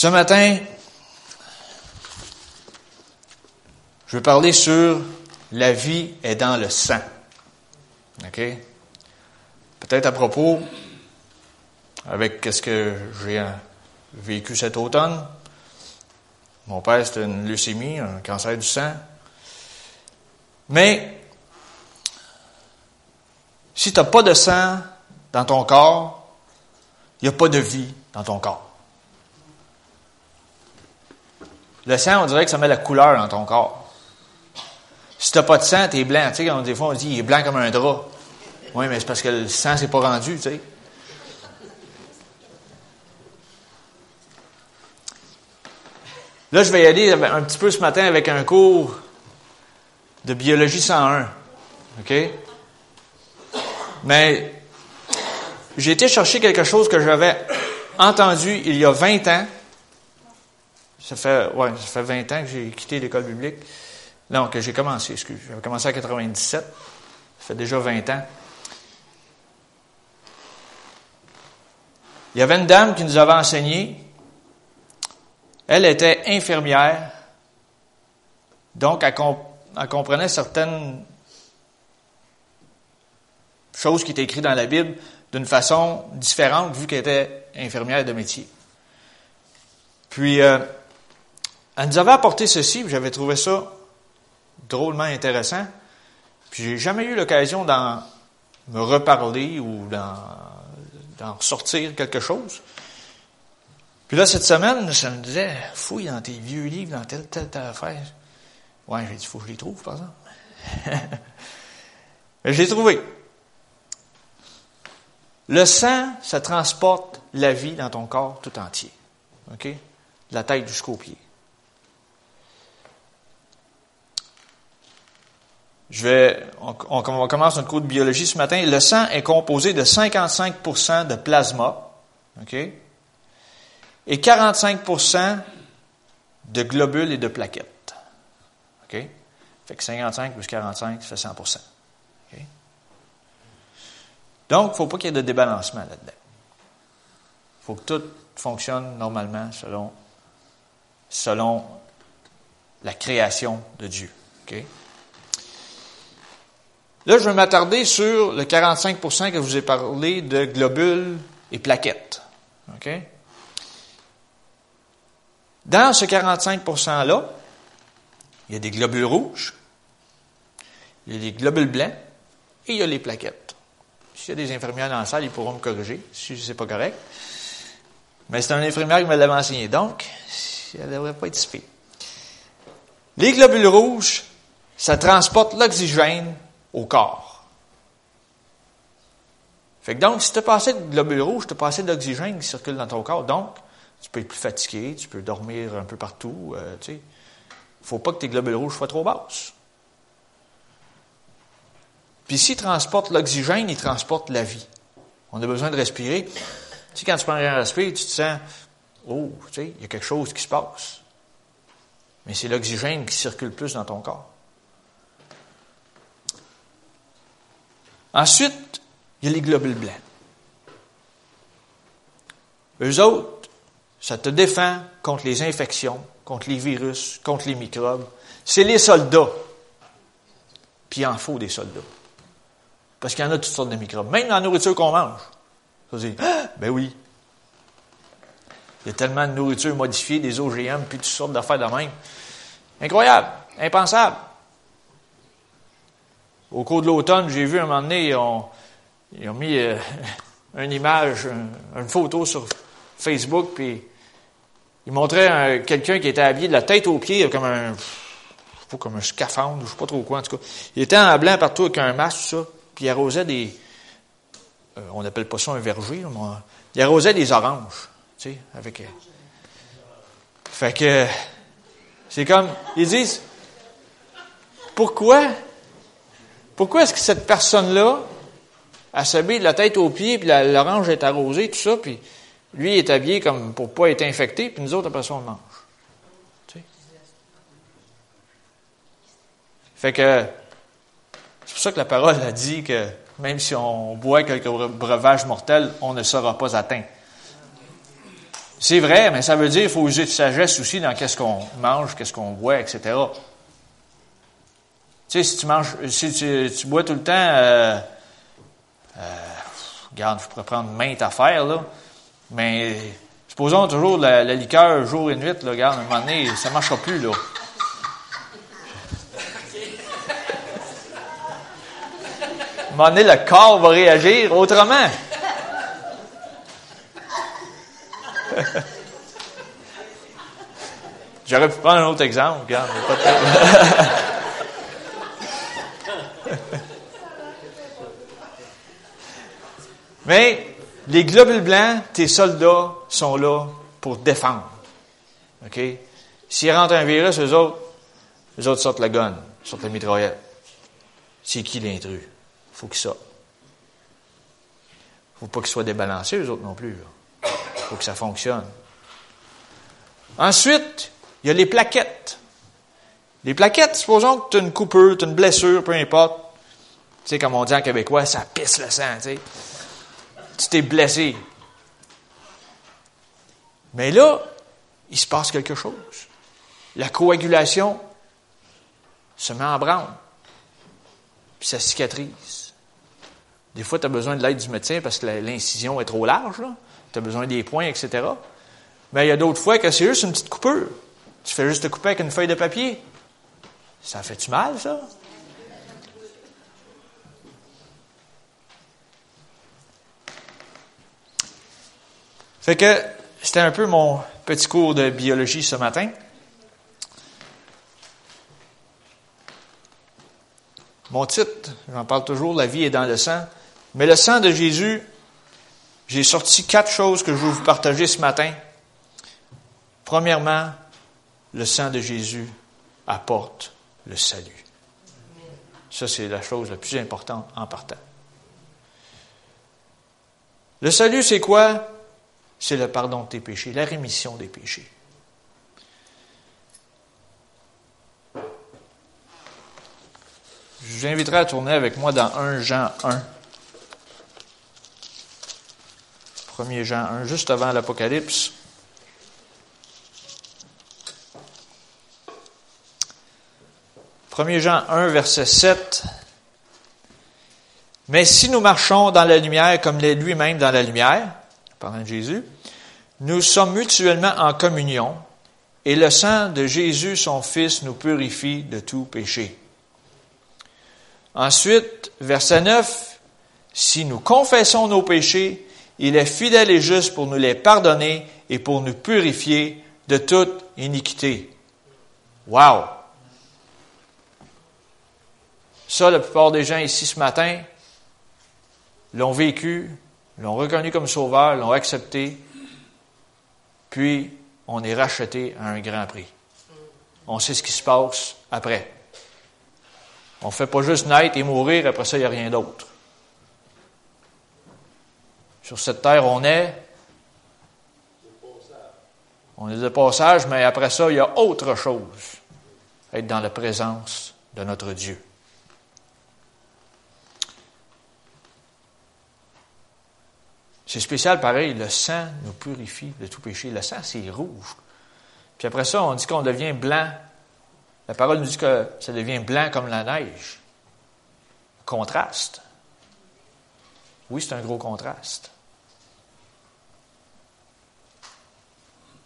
Ce matin, je veux parler sur la vie est dans le sang. OK? Peut-être à propos, avec ce que j'ai vécu cet automne. Mon père, c'était une leucémie, un cancer du sang. Mais, si tu n'as pas de sang dans ton corps, il n'y a pas de vie dans ton corps. Le sang, on dirait que ça met la couleur dans ton corps. Si tu n'as pas de sang, tu es blanc. Tu sais, des fois, on dit, il est blanc comme un drap. Oui, mais c'est parce que le sang s'est pas rendu, tu sais. Là, je vais y aller un petit peu ce matin avec un cours de biologie 101. OK? Mais j'ai été chercher quelque chose que j'avais entendu il y a 20 ans. Ça fait, ouais, ça fait 20 ans que j'ai quitté l'école publique. Non, que j'ai commencé, excuse. J'ai commencé en 97. Ça fait déjà 20 ans. Il y avait une dame qui nous avait enseigné. Elle était infirmière. Donc, elle, elle comprenait certaines choses qui étaient écrites dans la Bible d'une façon différente vu qu'elle était infirmière de métier. Puis, euh, elle nous avait apporté ceci, j'avais trouvé ça drôlement intéressant. Puis, j'ai jamais eu l'occasion d'en me reparler ou d'en sortir quelque chose. Puis là, cette semaine, ça me disait, fouille dans tes vieux livres, dans telle, telle, telle affaire. Ouais, j'ai dit, faut que je les trouve, par exemple. Je l'ai trouvé. Le sang, ça transporte la vie dans ton corps tout entier. OK? De la tête jusqu'aux pieds. Je vais, on, commence notre cours de biologie ce matin. Le sang est composé de 55% de plasma, OK? Et 45% de globules et de plaquettes. OK? Fait que 55 plus 45, ça fait 100 donc, il ne faut pas qu'il y ait de débalancement là-dedans. Il faut que tout fonctionne normalement selon, selon la création de Dieu. Là, je vais m'attarder sur le 45% que je vous ai parlé de globules et plaquettes. Dans ce 45 %-là, il y a des globules rouges, il y a des globules blancs et il y a les plaquettes. S'il y a des infirmières dans la salle, ils pourront me corriger si c'est pas correct. Mais c'est un infirmière qui me l'avait enseigné. Donc, elle ne devrait pas être si Les globules rouges, ça transporte l'oxygène au corps. Fait que donc, si tu as passé de globules rouges, tu as passé d'oxygène qui circule dans ton corps. Donc, tu peux être plus fatigué, tu peux dormir un peu partout. Il euh, ne faut pas que tes globules rouges soient trop basses. Puis s'il transporte l'oxygène, il transporte la vie. On a besoin de respirer. Tu sais, quand tu prends un respirer, tu te sens, oh, tu sais, il y a quelque chose qui se passe. Mais c'est l'oxygène qui circule plus dans ton corps. Ensuite, il y a les globules blancs. Eux autres, ça te défend contre les infections, contre les virus, contre les microbes. C'est les soldats. Puis il en faut des soldats. Parce qu'il y en a toutes sortes de microbes. Même dans la nourriture qu'on mange. Ça dit, ah, ben oui. Il y a tellement de nourriture modifiée, des OGM, puis toutes sortes d'affaires de même. Incroyable. Impensable. Au cours de l'automne, j'ai vu un moment donné, ils ont, mis euh, une image, une, photo sur Facebook, puis ils montraient quelqu'un qui était habillé de la tête aux pieds, comme un, comme un scaphandre, je sais pas trop quoi, en tout cas. Il était en blanc partout avec un masque, tout ça puis il arrosait des. Euh, on n'appelle pas ça un verger, mais il arrosait des oranges, tu sais, avec. Euh, fait que. C'est comme. Ils disent. Pourquoi? Pourquoi est-ce que cette personne-là, a s'habille de la tête aux pieds, puis l'orange est arrosée, tout ça, puis lui est habillé comme pour pas être infecté, puis nous autres, après ça, on mange? Tu? Fait que c'est pour ça que la parole a dit que même si on boit quelques breuvages mortels, on ne sera pas atteint. C'est vrai, mais ça veut dire qu'il faut user de sagesse aussi dans qu'est-ce qu'on mange, qu'est-ce qu'on boit, etc. Tu sais, si tu manges, si tu, bois tout le temps, euh, euh, regarde, je pourrais prendre maintes affaires, là, mais supposons toujours la, liqueur jour et nuit, là, regarde, à un moment donné, ça ne marchera plus, là. À un moment donné, le corps va réagir autrement. J'aurais pu prendre un autre exemple, regarde. Pas Mais les globules blancs, tes soldats sont là pour défendre. OK? S'il rentre un virus, eux autres, eux autres sortent la gun, sortent la mitraillette. C'est qui l'intrus? faut qu'il sorte. faut pas qu'ils soient débalancés, eux autres non plus. Il faut que ça fonctionne. Ensuite, il y a les plaquettes. Les plaquettes, supposons que tu as une coupure, tu as une blessure, peu importe. Tu sais, comme on dit en québécois, ça pisse le sang, tu sais. Tu t'es blessé. Mais là, il se passe quelque chose. La coagulation se met en branle. Puis ça cicatrise. Des fois, tu as besoin de l'aide du médecin parce que l'incision est trop large. Tu as besoin des points, etc. Mais il y a d'autres fois que c'est juste une petite coupure. Tu fais juste te couper avec une feuille de papier. Ça fait-tu mal, ça? Fait que c'était un peu mon petit cours de biologie ce matin. Mon titre, j'en parle toujours, la vie est dans le sang. Mais le sang de Jésus, j'ai sorti quatre choses que je veux vous partager ce matin. Premièrement, le sang de Jésus apporte le salut. Ça, c'est la chose la plus importante en partant. Le salut, c'est quoi? C'est le pardon de tes péchés, la rémission des péchés. Je vous inviterai à tourner avec moi dans 1 Jean 1. 1 Jean 1, juste avant l'Apocalypse. 1 Jean 1, verset 7. Mais si nous marchons dans la lumière comme est lui-même dans la lumière, de Jésus, nous sommes mutuellement en communion et le sang de Jésus, son Fils, nous purifie de tout péché. Ensuite, verset 9, si nous confessons nos péchés, il est fidèle et juste pour nous les pardonner et pour nous purifier de toute iniquité. Wow! Ça, la plupart des gens ici ce matin l'ont vécu, l'ont reconnu comme sauveur, l'ont accepté, puis on est racheté à un grand prix. On sait ce qui se passe après. On ne fait pas juste naître et mourir, après ça, il n'y a rien d'autre. Sur cette terre, on est. On est de passage, mais après ça, il y a autre chose. Être dans la présence de notre Dieu. C'est spécial pareil, le sang nous purifie de tout péché. Le sang, c'est rouge. Puis après ça, on dit qu'on devient blanc. La parole nous dit que ça devient blanc comme la neige. Contraste. Oui, c'est un gros contraste.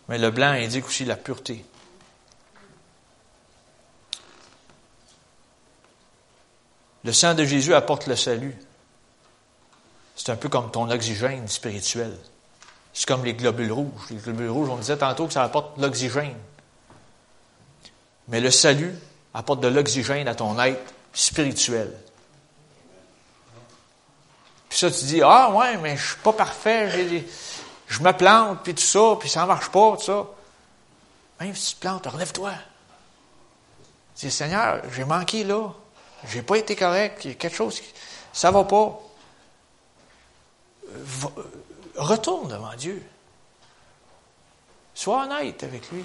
Mais le blanc indique aussi la pureté. Le sang de Jésus apporte le salut. C'est un peu comme ton oxygène spirituel. C'est comme les globules rouges. Les globules rouges, on disait tantôt que ça apporte l'oxygène. Mais le salut apporte de l'oxygène à ton être spirituel. Puis ça, tu dis, ah ouais, mais je suis pas parfait, je me plante, puis tout ça, puis ça ne marche pas, tout ça. Même si tu te plantes, relève-toi. Dis, Seigneur, j'ai manqué là. J'ai pas été correct. Il y a quelque chose qui, ça va pas retourne devant Dieu. Sois honnête avec lui.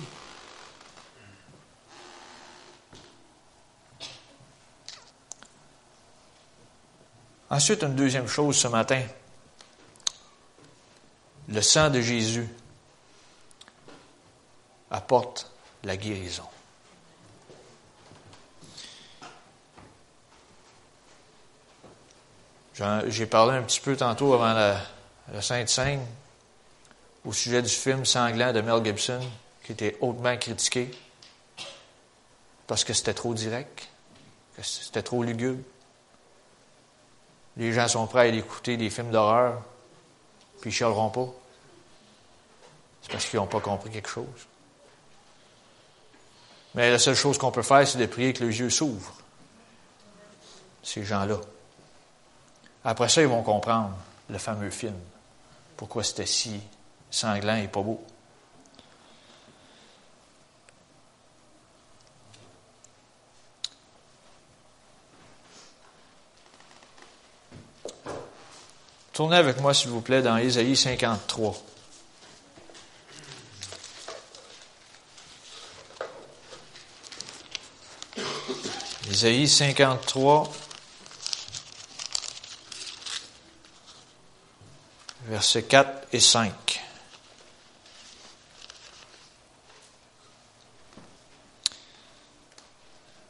Ensuite, une deuxième chose ce matin. Le sang de Jésus apporte la guérison. J'ai parlé un petit peu tantôt avant la, Sainte Seine au sujet du film Sanglant de Mel Gibson, qui était hautement critiqué parce que c'était trop direct, que c'était trop lugubre. Les gens sont prêts à écouter des films d'horreur, puis ils chialeront pas. C'est parce qu'ils n'ont pas compris quelque chose. Mais la seule chose qu'on peut faire, c'est de prier que les yeux s'ouvrent. Ces gens-là. Après ça, ils vont comprendre le fameux film. Pourquoi c'était si sanglant et pas beau. Tournez avec moi, s'il vous plaît, dans Ésaïe 53. Ésaïe 53. Versets 4 et 5.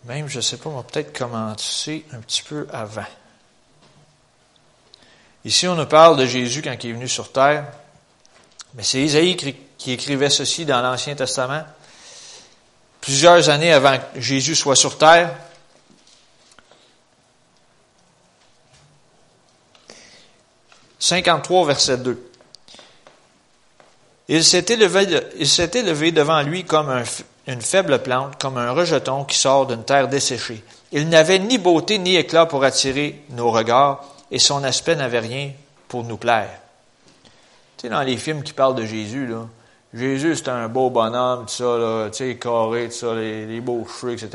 Même, je ne sais pas, on va peut-être commencer un petit peu avant. Ici, on nous parle de Jésus quand il est venu sur terre. Mais c'est Isaïe qui écrivait ceci dans l'Ancien Testament. Plusieurs années avant que Jésus soit sur terre, 53, verset 2. Il s'était levé, il s'était levé devant lui comme une faible plante, comme un rejeton qui sort d'une terre desséchée. Il n'avait ni beauté ni éclat pour attirer nos regards, et son aspect n'avait rien pour nous plaire. Tu sais, dans les films qui parlent de Jésus, Jésus, c'est un beau bonhomme, tu sais, carré, tout ça, les, beaux cheveux, etc.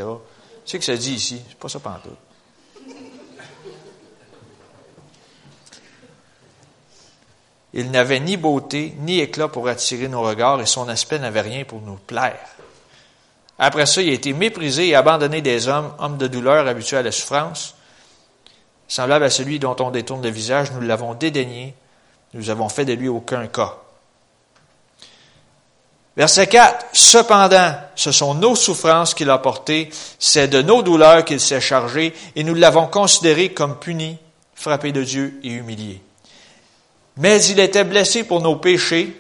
Tu sais que ça dit ici, c'est pas ça pantoute. Il n'avait ni beauté, ni éclat pour attirer nos regards, et son aspect n'avait rien pour nous plaire. Après ça, il a été méprisé et abandonné des hommes, hommes de douleur habitués à la souffrance. Semblable à celui dont on détourne le visage, nous l'avons dédaigné, nous avons fait de lui aucun cas. Verset 4. Cependant, ce sont nos souffrances qu'il a portées, c'est de nos douleurs qu'il s'est chargé, et nous l'avons considéré comme puni, frappé de Dieu et humilié. Mais il était blessé pour nos péchés,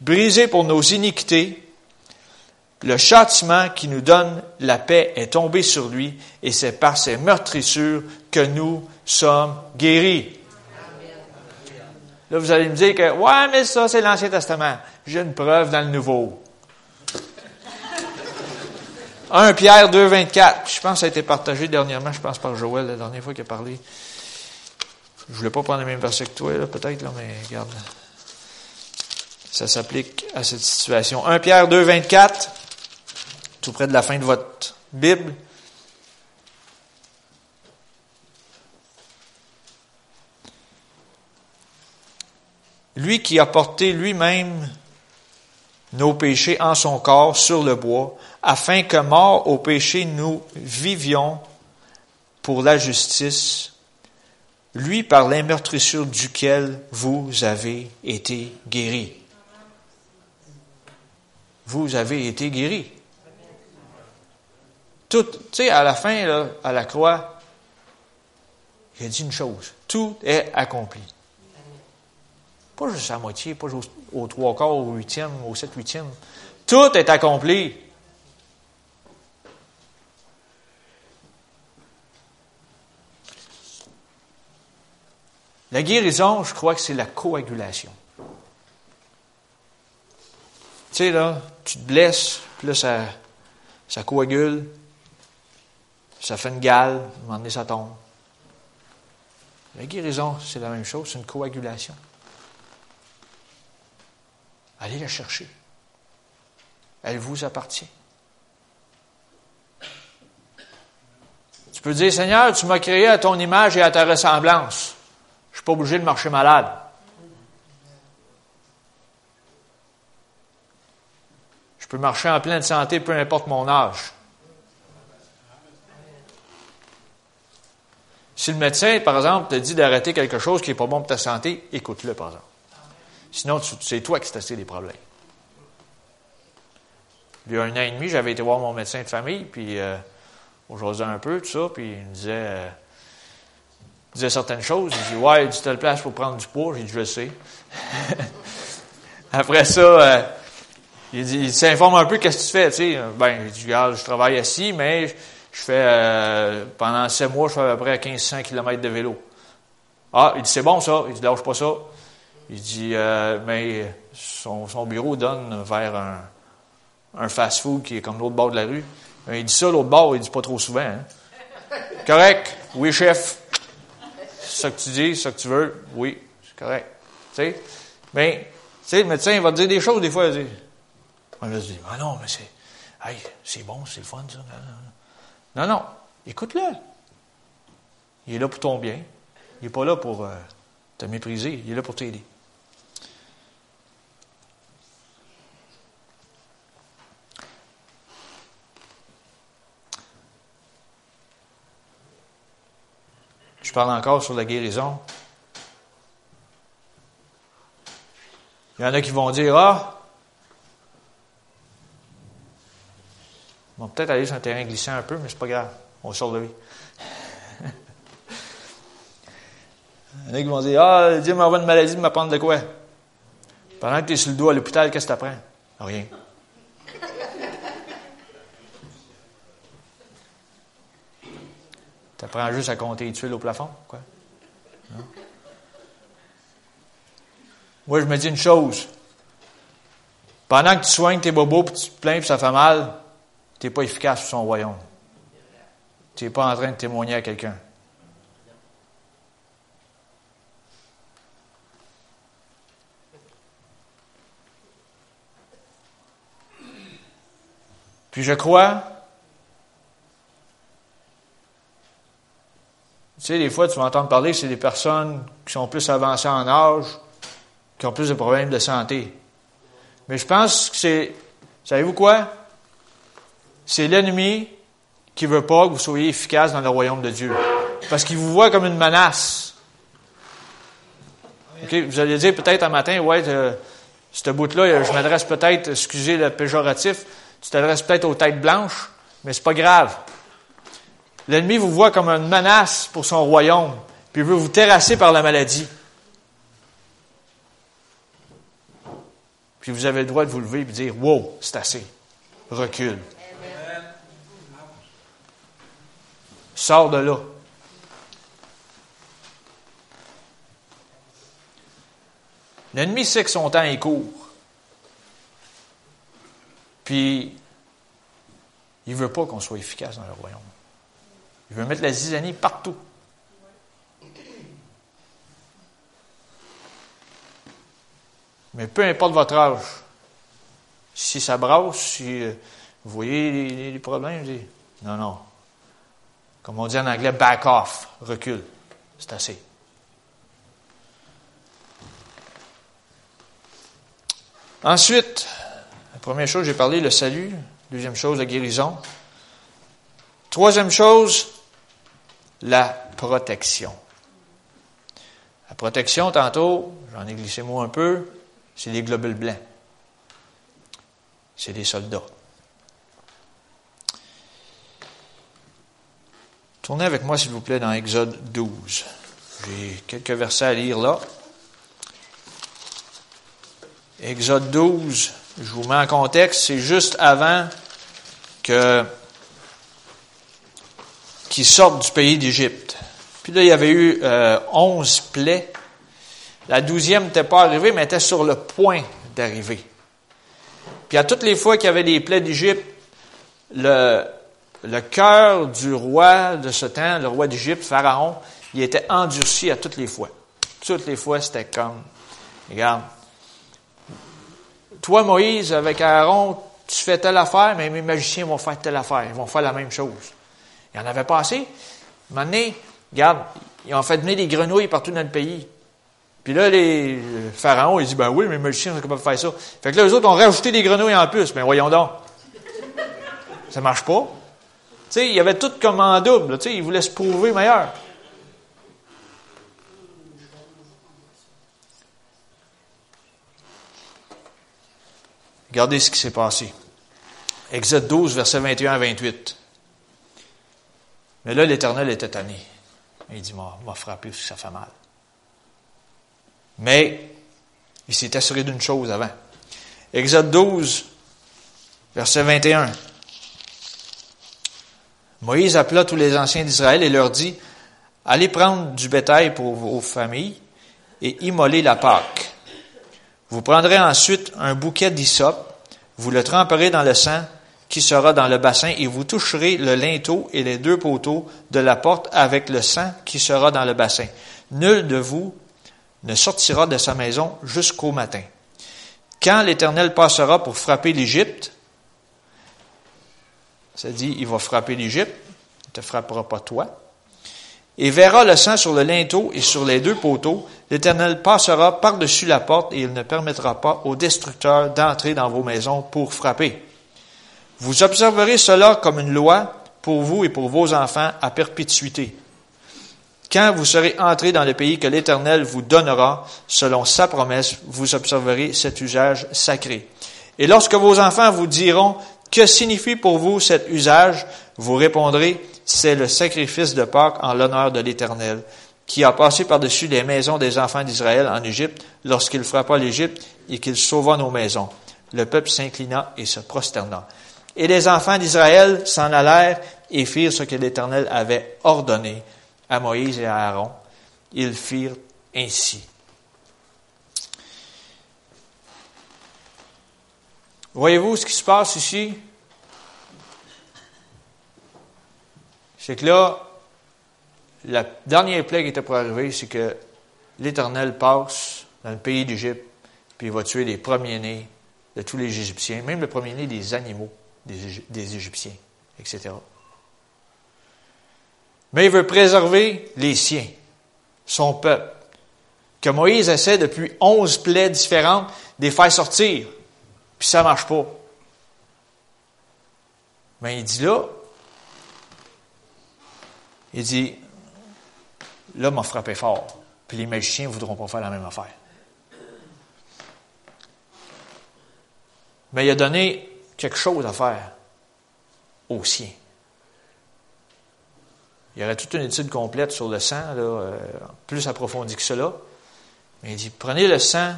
brisé pour nos iniquités. Le châtiment qui nous donne la paix est tombé sur lui, et c'est par ses meurtrissures que nous sommes guéris. Là, vous allez me dire que, ouais, mais ça, c'est l'Ancien Testament. J'ai une preuve dans le Nouveau. 1 Pierre 2, 24. Je pense que ça a été partagé dernièrement, je pense par Joël, la dernière fois qu'il a parlé. Je voulais pas prendre le même verset que toi, peut-être, mais regarde. Ça s'applique à cette situation. 1 Pierre 2, 24, tout près de la fin de votre Bible. Lui qui a porté lui-même nos péchés en son corps sur le bois, afin que mort au péché nous vivions pour la justice, lui par l'immeurtrissure duquel vous avez été guéri. Vous avez été guéri. Tout, tu sais, à la fin, là, à la croix, il a dit une chose. Tout est accompli. Pas juste à moitié, pas juste au, trois quarts, au huitième, au sept huitième. Tout est accompli. La guérison, je crois que c'est la coagulation. Tu sais, là, tu te blesses, puis là, ça, ça coagule, ça fait une gale, à un moment donné, ça tombe. La guérison, c'est la même chose, c'est une coagulation. Allez la chercher. Elle vous appartient. Tu peux dire, Seigneur, tu m'as créé à ton image et à ta ressemblance. Pas obligé de marcher malade. Je peux marcher en pleine santé, peu importe mon âge. Si le médecin, par exemple, te dit d'arrêter quelque chose qui n'est pas bon pour ta santé, écoute-le, par exemple. Sinon, c'est toi qui t'as des problèmes. il y a un an et demi, j'avais été voir mon médecin de famille, puis euh, on jasait un peu, tout ça, puis il me disait, euh, disait certaines choses. Il dit Ouais, il dit telle place pour prendre du poids. J'ai dit Je le sais. Après ça, euh, il dit Il s'informe un peu qu'est-ce que tu fais, tu sais? Ben, dit Regarde, je travaille assis, mais je fais euh, pendant sept mois, je fais à peu près 1500 km de vélo. Ah, il dit C'est bon ça. Il dit Lâche pas ça. Il dit euh, Mais son, bureau donne vers un un fast-food qui est comme l'autre bord de la rue. Il dit ça, l'autre bord, il dit pas trop souvent. Hein? Correct? Oui, chef. Ça que tu dis, ça que tu veux? Oui, c'est correct. Tu sais? Mais, tu sais, le médecin, il va te dire des choses, des fois, il dire, on va ah non, mais c'est, hey, c'est bon, c'est le fun, ça. Non, non, écoute-le. Il est là pour ton bien. Il n'est pas là pour euh, te mépriser. Il est là pour t'aider. Je parle encore sur la guérison. Il y en a qui vont dire Ah, ils vont peut-être aller sur un terrain glissant un peu, mais c'est pas grave. On sort de lui. Il y en a qui vont dire Ah, Dieu m'envoie une maladie, m'apprendre de quoi? Pendant que tu es sur le dos à l'hôpital, qu'est-ce que tu apprends Rien. Apprends juste à compter les tuiles au plafond, quoi. Moi, je me dis une chose. Pendant que tu soignes tes bobos, puis tu te plains, puis ça fait mal, tu n'es pas efficace sur son royaume. Tu n'es pas en train de témoigner à quelqu'un. Puis je crois Tu sais, des fois, tu vas entendre parler c'est des personnes qui sont plus avancées en âge, qui ont plus de problèmes de santé. Mais je pense que c'est, savez-vous quoi? C'est l'ennemi qui veut pas que vous soyez efficace dans le royaume de Dieu. Parce qu'il vous voit comme une menace. Vous allez dire peut-être un matin, ouais, euh, ce bout-là, je m'adresse peut-être, excusez le péjoratif, tu t'adresses peut-être aux têtes blanches, mais c'est pas grave. L'ennemi vous voit comme une menace pour son royaume, puis il veut vous terrasser par la maladie. Puis vous avez le droit de vous lever et de dire Wow, c'est assez. Recule. Sors de là. L'ennemi sait que son temps est court. Puis, il ne veut pas qu'on soit efficace dans le royaume. Il veut mettre la zizanie partout. Mais peu importe votre âge, si ça brasse, si euh, vous voyez les, problèmes, non, non. Comme on dit en anglais, back off, recule. C'est assez. Ensuite, la première chose, j'ai parlé, le salut. Deuxième chose, la guérison. Troisième chose, la protection. La protection, tantôt, j'en ai glissé moi un peu, c'est les globules blancs. C'est des soldats. Tournez avec moi, s'il vous plaît, dans Exode 12. J'ai quelques versets à lire là. Exode 12, je vous mets en contexte, c'est juste avant que qui sortent du pays d'Égypte. Puis là, il y avait eu euh, onze plaies. La douzième n'était pas arrivée, mais était sur le point d'arriver. Puis à toutes les fois qu'il y avait des plaies d'Égypte, le, le cœur du roi de ce temps, le roi d'Égypte, Pharaon, il était endurci à toutes les fois. Toutes les fois, c'était comme, regarde, toi, Moïse, avec Aaron, tu fais telle affaire, mais mes magiciens vont faire telle affaire. Ils vont faire la même chose. Il n'y en avait pas assez. Un moment regarde, ils ont fait venir des grenouilles partout dans le pays. Puis là, les pharaons, ils disent, ben oui, mais les magiciens sont capables de faire ça. Fait que là, les autres ont rajouté des grenouilles en plus. Mais voyons donc. Ça marche pas. Tu sais, il y avait tout comme en double. Tu sais, ils voulaient se prouver meilleur. Regardez ce qui s'est passé. Exode 12, versets 21 à 28. Mais là, l'Éternel était tanné. Il dit, m'a frappé parce ça fait mal. Mais, il s'est assuré d'une chose avant. Exode 12, verset 21. Moïse appela tous les anciens d'Israël et leur dit, Allez prendre du bétail pour vos familles et immoler la Pâque. Vous prendrez ensuite un bouquet d'hysope, vous le tremperez dans le sang qui sera dans le bassin et vous toucherez le linteau et les deux poteaux de la porte avec le sang qui sera dans le bassin. Nul de vous ne sortira de sa maison jusqu'au matin. Quand l'Éternel passera pour frapper l'Égypte, ça dit, il va frapper l'Égypte, il ne te frappera pas toi, et verra le sang sur le linteau et sur les deux poteaux, l'Éternel passera par-dessus la porte et il ne permettra pas au destructeur d'entrer dans vos maisons pour frapper. Vous observerez cela comme une loi pour vous et pour vos enfants à perpétuité. Quand vous serez entrés dans le pays que l'Éternel vous donnera, selon sa promesse, vous observerez cet usage sacré. Et lorsque vos enfants vous diront, que signifie pour vous cet usage? Vous répondrez, c'est le sacrifice de Pâques en l'honneur de l'Éternel, qui a passé par-dessus les maisons des enfants d'Israël en Égypte lorsqu'il frappa l'Égypte et qu'il sauva nos maisons. Le peuple s'inclina et se prosterna. Et les enfants d'Israël s'en allèrent et firent ce que l'Éternel avait ordonné à Moïse et à Aaron. Ils firent ainsi. Voyez-vous ce qui se passe ici? C'est que là, la dernière plaie qui était pour arriver, c'est que l'Éternel passe dans le pays d'Égypte, puis il va tuer les premiers-nés de tous les Égyptiens, même le premier-né des animaux des, Égyptiens, etc. Mais il veut préserver les siens, son peuple, que Moïse essaie depuis onze plaies différentes de les faire sortir, puis ça ne marche pas. Mais il dit là, il dit, là, m'a frappé fort, puis les magiciens ne voudront pas faire la même affaire. Mais il a donné quelque chose à faire aux siens. Il y aurait toute une étude complète sur le sang, là, euh, plus approfondie que cela. Mais il dit, prenez le sang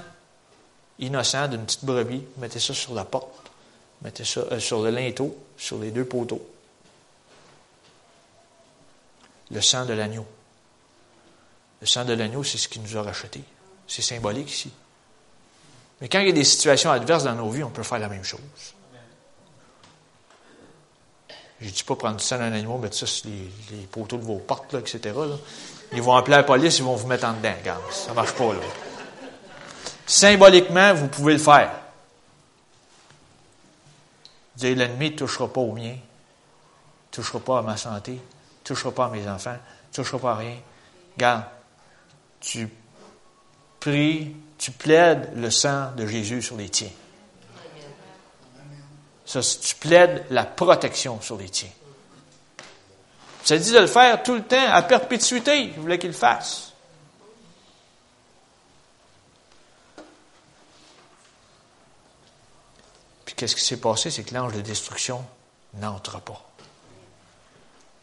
innocent d'une petite brebis, mettez ça sur la porte, mettez ça euh, sur le linteau, sur les deux poteaux. Le sang de l'agneau. Le sang de l'agneau, c'est ce qui nous a racheté. C'est symbolique ici. Mais quand il y a des situations adverses dans nos vies, on peut faire la même chose. Je dis pas prendre du sang d'un animal, mettre ça sur les, poteaux de vos portes, etc. Ils vont appeler la police, ils vont vous mettre en dedans. Regarde, ça marche pas. Là. Symboliquement, vous pouvez le faire. L'ennemi ne touchera pas au mien, ne touchera pas à ma santé, ne touchera pas à mes enfants, ne touchera pas à rien. Regarde, tu pries, tu plaides le sang de Jésus sur les tiens. Ça, tu plaides la protection sur les tiens. Ça dit de le faire tout le temps, à perpétuité. Il voulait qu'il le fasse. Puis qu'est-ce qui s'est passé? C'est que l'ange de destruction n'entre pas.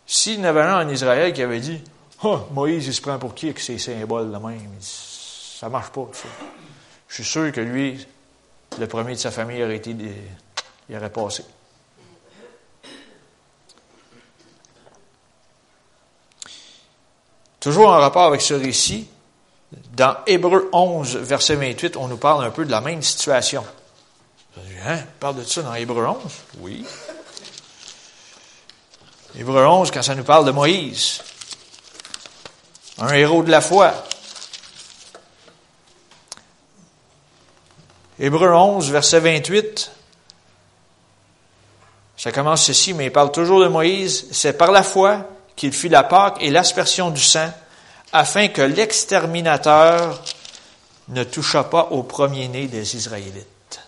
S'il en avait un en Israël qui avait dit oh, Moïse, il se prend pour qui avec ses symboles de même Ça marche pas. Je suis sûr que lui, le premier de sa famille aurait été il aurait passé. Toujours en rapport avec ce récit, dans Hébreu 11, verset 28, on nous parle un peu de la même situation. Hein? On parle de ça dans Hébreu 11? Oui. Hébreu 11, quand ça nous parle de Moïse, un héros de la foi. Hébreu 11, verset 28, ça commence ceci, mais il parle toujours de Moïse. C'est par la foi qu'il fit la Pâque et l'aspersion du sang, afin que l'exterminateur ne toucha pas au premier-né des Israélites.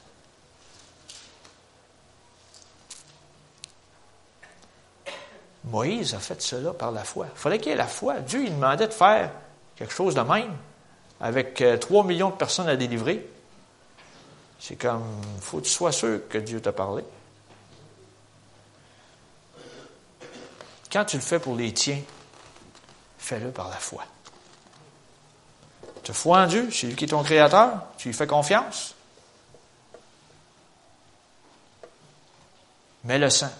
Moïse a fait cela par la foi. Il fallait qu'il y ait la foi. Dieu il demandait de faire quelque chose de même, avec euh, trois millions de personnes à délivrer. C'est comme, faut que tu sois sûr que Dieu t'a parlé. Quand tu le fais pour les tiens, fais-le par la foi. Tu as foi en Dieu, c'est lui qui est ton créateur, tu lui fais confiance. Mets le sang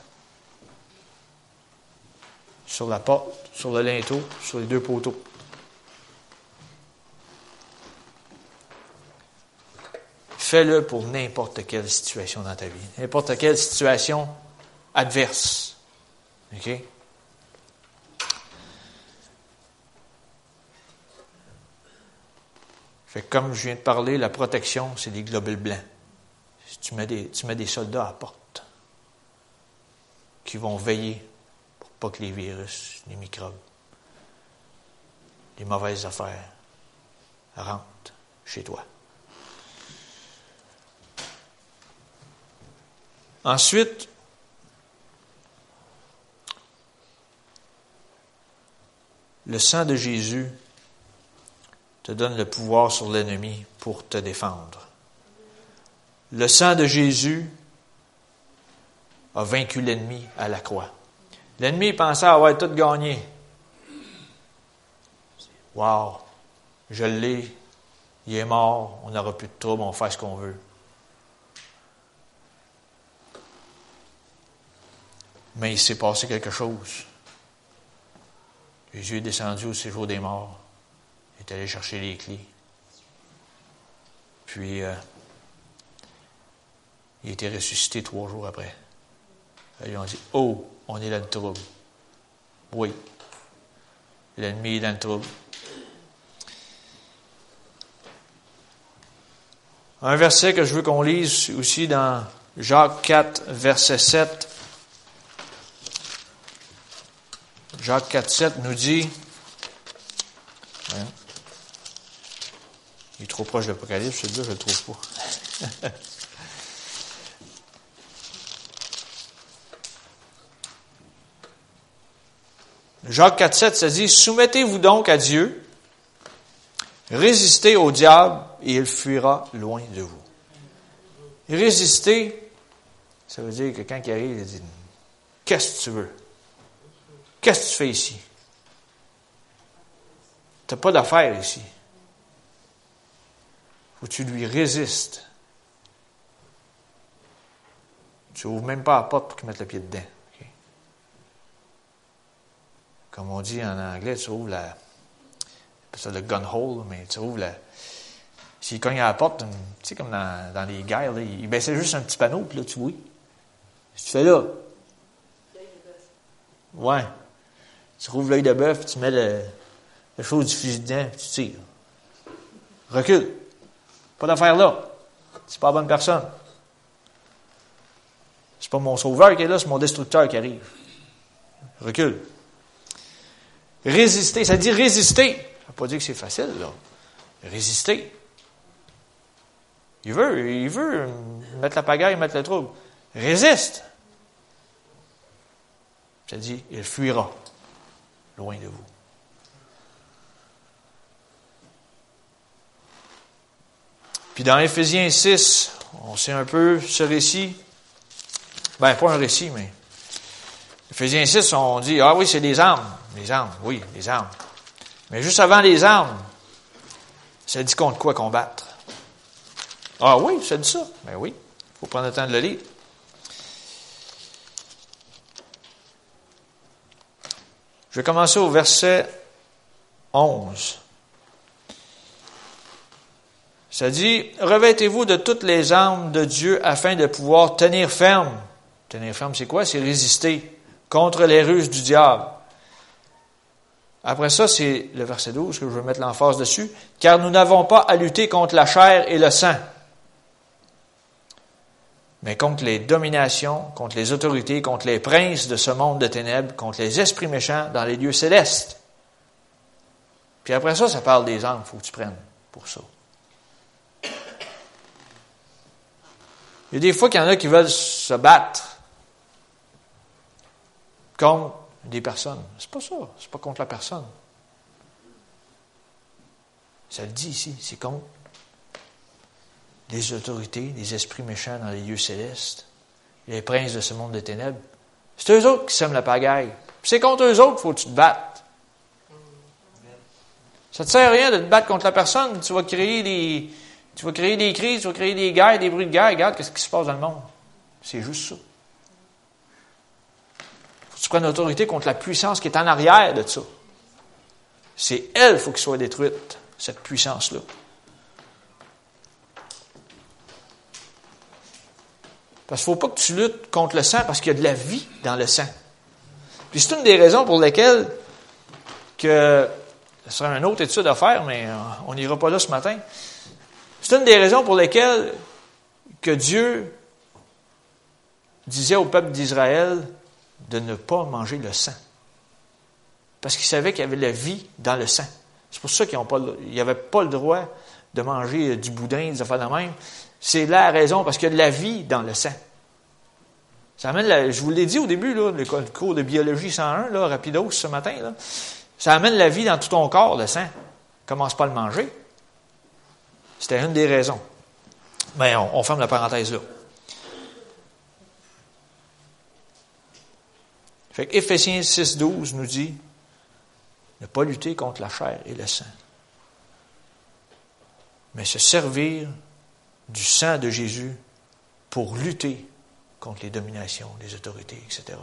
sur la porte, sur le linteau, sur les deux poteaux. Fais-le pour n'importe quelle situation dans ta vie, n'importe quelle situation adverse. OK? Comme je viens de parler, la protection, c'est des globules blancs. Tu mets des, tu mets des soldats à la porte qui vont veiller pour pas que les virus, les microbes, les mauvaises affaires rentrent chez toi. Ensuite, le sang de Jésus te donne le pouvoir sur l'ennemi pour te défendre. Le sang de Jésus a vaincu l'ennemi à la croix. L'ennemi pensait avoir tout gagné. Wow, je l'ai, il est mort, on n'aura plus de trouble, on fait ce qu'on veut. Mais il s'est passé quelque chose. Jésus est descendu au séjour des morts est allé chercher les clés. Puis, euh, il était ressuscité trois jours après. Ils ont dit Oh, on est dans le trouble. Oui, l'ennemi est dans le trouble. Un verset que je veux qu'on lise aussi dans Jacques 4, verset 7. Jacques 4, 7 nous dit, hein, il est trop proche de l'Apocalypse, je ne le trouve pas. Jacques 4,7 ça dit Soumettez-vous donc à Dieu, résistez au diable et il fuira loin de vous. résister, ça veut dire que quand il arrive, il dit Qu'est-ce que tu veux? Qu'est-ce que tu fais ici? Tu n'as pas d'affaires ici que tu lui résistes. Tu n'ouvres même pas la porte pour qu'il mette le pied dedans. Comme on dit en anglais, tu ouvres la. ça le gun hole, mais tu ouvres la. S'il cogne à la porte, tu sais, comme dans, les guerres, là, il baissait juste un petit panneau, puis là, tu. Si tu fais là. Ouais. Tu rouvres l'œil de bœuf, tu mets le, le chose du fusil dedans, puis tu tires. Recule. Pas d'affaire là. C'est pas la bonne personne. C'est pas mon sauveur qui est là, c'est mon destructeur qui arrive. Recule. Résister, ça dit résister. Ça veut pas dire que c'est facile, là. Résister. Il veut, il veut mettre la pagaille, mettre le trouble. Résiste. Ça dit, il fuira loin de vous. Puis dans Éphésiens 6, on sait un peu ce récit. Ben, pas un récit, mais. Éphésiens 6, on dit, ah oui, c'est des armes. Les armes, oui, les armes. Mais juste avant les armes, ça dit contre quoi combattre? Ah oui, ça dit ça. Ben oui, il faut prendre le temps de le lire. Je vais commencer au verset 11. Ça dit, revêtez-vous de toutes les armes de Dieu afin de pouvoir tenir ferme. Tenir ferme, c'est quoi? C'est résister contre les ruses du diable. Après ça, c'est le verset 12 que je veux mettre l'emphase dessus. Car nous n'avons pas à lutter contre la chair et le sang, mais contre les dominations, contre les autorités, contre les princes de ce monde de ténèbres, contre les esprits méchants dans les lieux célestes. Puis après ça, ça parle des armes, il faut que tu prennes pour ça. Il y a des fois qu'il y en a qui veulent se battre contre des personnes. C'est pas ça. C'est pas contre la personne. Ça le dit ici. C'est contre les autorités, les esprits méchants dans les lieux célestes, les princes de ce monde des ténèbres. C'est eux autres qui sèment la pagaille. c'est contre eux autres qu'il faut que tu te battes. Ça ne te sert à rien de te battre contre la personne. Tu vas créer des, tu vas créer des crises, tu vas créer des guerres, des bruits de guerre. Regarde qu'est-ce qui se passe dans le monde. C'est juste ça. Faut que tu prennes autorité contre la puissance qui est en arrière de ça? C'est elle qu'il faut qu'elle soit détruite, cette puissance-là. Parce qu'il ne faut pas que tu luttes contre le sang parce qu'il y a de la vie dans le sang. Puis c'est une des raisons pour lesquelles que ce sera une autre étude à faire, mais euh, on n'ira pas là ce matin. C'est une des raisons pour lesquelles que Dieu disait au peuple d'Israël de ne pas manger le sang. Parce qu'il savait qu'il y avait la vie dans le sang. C'est pour ça qu'ils n'avaient pas, le droit de manger du boudin, des affaires de même. C'est la raison, parce qu'il y a de la vie dans le sang. Ça amène je vous l'ai dit au début, le cours de biologie 101, là, rapidos ce matin, ça amène la vie dans tout ton corps, le sang. Commence pas à le manger. C'était une des raisons. Mais on, ferme la parenthèse là. Fait qu'Éphésiens 6, 12 nous dit ne pas lutter contre la chair et le sang, mais se servir du sang de Jésus pour lutter contre les dominations, les autorités, etc.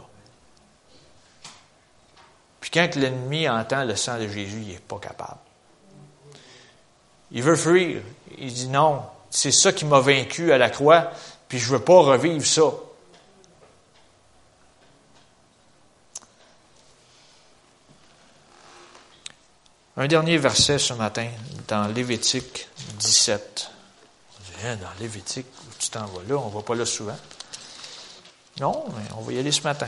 Puis quand l'ennemi entend le sang de Jésus, il n'est pas capable. Il veut fuir. Il dit non, c'est ça qui m'a vaincu à la croix, puis je ne veux pas revivre ça. Un dernier verset ce matin dans Lévitique 17. Hein, dans Lévitique, tu t'en vas là, on ne va pas là souvent. Non, mais on va y aller ce matin.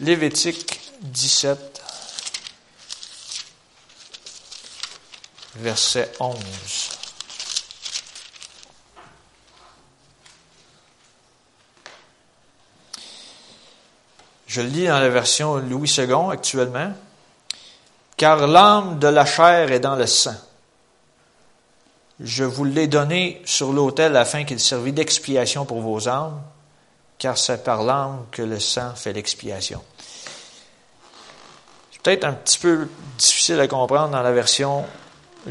Lévitique 17, verset 11. Je le lis dans la version Louis II actuellement. Car l'âme de la chair est dans le sang. Je vous l'ai donné sur l'autel afin qu'il servît d'expiation pour vos âmes, car c'est par l'âme que le sang fait l'expiation. C'est peut-être un petit peu difficile à comprendre dans la version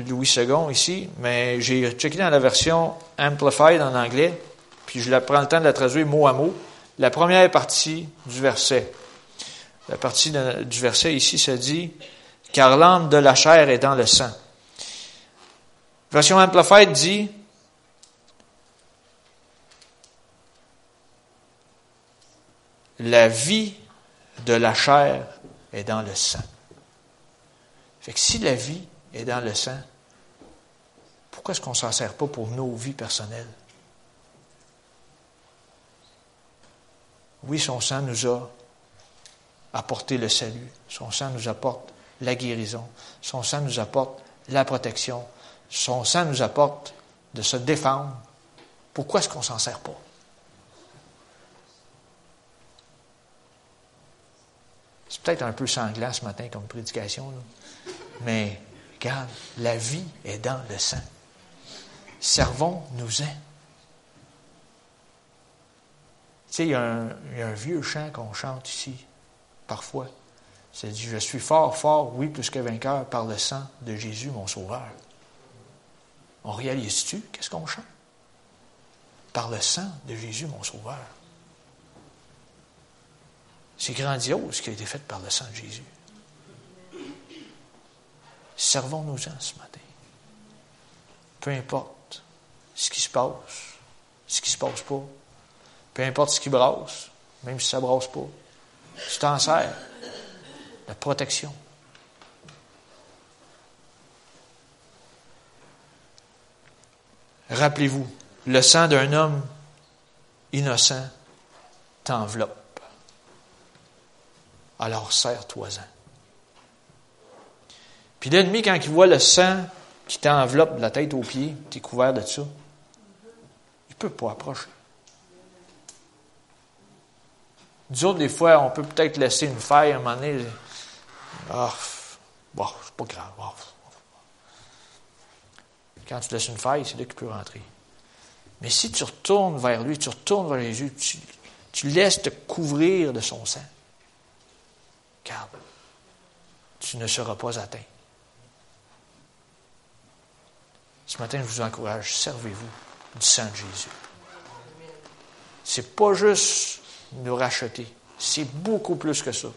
Louis II ici, mais j'ai checké dans la version Amplified en anglais, puis je prends le temps de la traduire mot à mot. La première partie du verset. La partie du verset ici, ça dit car l'âme de la chair est dans le sang. Version Amplified dit, la vie de la chair est dans le sang. Fait que si la vie est dans le sang, pourquoi est-ce qu'on ne s'en sert pas pour nos vies personnelles? Oui, son sang nous a apporté le salut. Son sang nous apporte la guérison. Son sang nous apporte la protection. Son sang nous apporte de se défendre. Pourquoi est-ce qu'on ne s'en sert pas? C'est peut-être un peu sanglant ce matin comme prédication, mais regarde, la vie est dans le sang. Servons-nous-en. Tu sais, il y, a un vieux chant qu'on chante ici, parfois. C'est dit, je suis fort, fort, oui, plus que vainqueur par le sang de Jésus, mon Sauveur. On réalise-tu qu'est-ce qu'on chante? Par le sang de Jésus, mon Sauveur. C'est grandiose ce qui a été fait par le sang de Jésus. Servons-nous-en ce matin. Peu importe ce qui se passe, ce qui se passe pas. Peu importe ce qui brasse, même si ça brasse pas. Tu t'en sers la protection. Rappelez-vous, le sang d'un homme innocent t'enveloppe. Alors serre-toi-en. Puis l'ennemi, quand il voit le sang qui t'enveloppe de la tête aux pieds, tu es couvert de ça, il ne peut pas approcher. Nous des fois, on peut peut-être laisser une faille à un moment donné. Ah, bon, c'est pas grave. Quand tu laisses une faille, c'est là qu'il peut rentrer. Mais si tu retournes vers lui, tu retournes vers Jésus, tu, tu laisses te couvrir de son sang. Garde, tu ne seras pas atteint. Ce matin, je vous encourage, servez-vous du sang de Jésus. C'est pas juste nous racheter, c'est beaucoup plus que ça.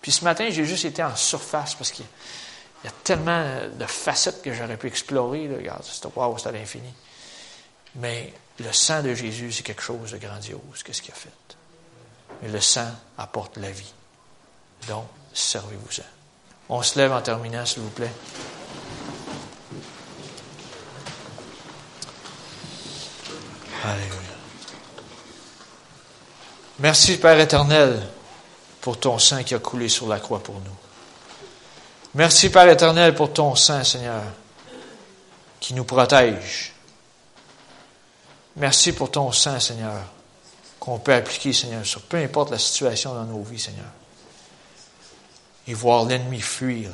Puis ce matin, j'ai juste été en surface parce qu'il y a tellement de facettes que j'aurais pu explorer. Là. Regarde, c'est c'est à l'infini. Mais le sang de Jésus, c'est quelque chose de grandiose. Qu'est-ce qu'il a fait? Et le sang apporte la vie. Donc, servez-vous-en. On se lève en terminant, s'il vous plaît. Alléluia. Merci, Père éternel, pour ton sang qui a coulé sur la croix pour nous. Merci, Père éternel, pour ton sang, Seigneur, qui nous protège. Merci pour ton sang, Seigneur, qu'on peut appliquer, Seigneur, sur peu importe la situation dans nos vies, Seigneur. Et voir l'ennemi fuir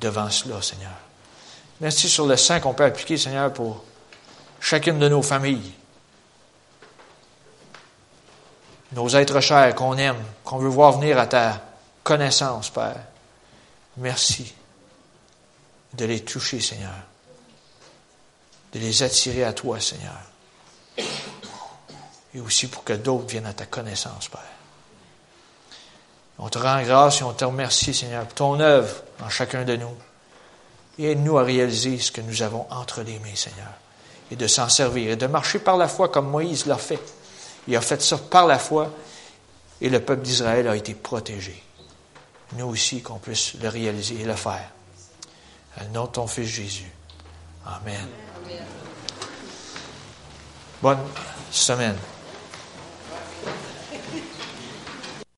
devant cela, Seigneur. Merci sur le sang qu'on peut appliquer, Seigneur, pour chacune de nos familles, nos êtres chers qu'on aime, qu'on veut voir venir à ta connaissance, Père. Merci de les toucher, Seigneur, de les attirer à toi, Seigneur, et aussi pour que d'autres viennent à ta connaissance, Père. On te rend grâce et on te remercie, Seigneur, pour ton œuvre en chacun de nous. Et aide-nous à réaliser ce que nous avons entre les mains, Seigneur et de s'en servir et de marcher par la foi comme Moïse l'a fait. Il a fait ça par la foi et le peuple d'Israël a été protégé. Nous aussi, qu'on puisse le réaliser et le faire. Au nom de ton Fils Jésus. Amen. Bonne semaine.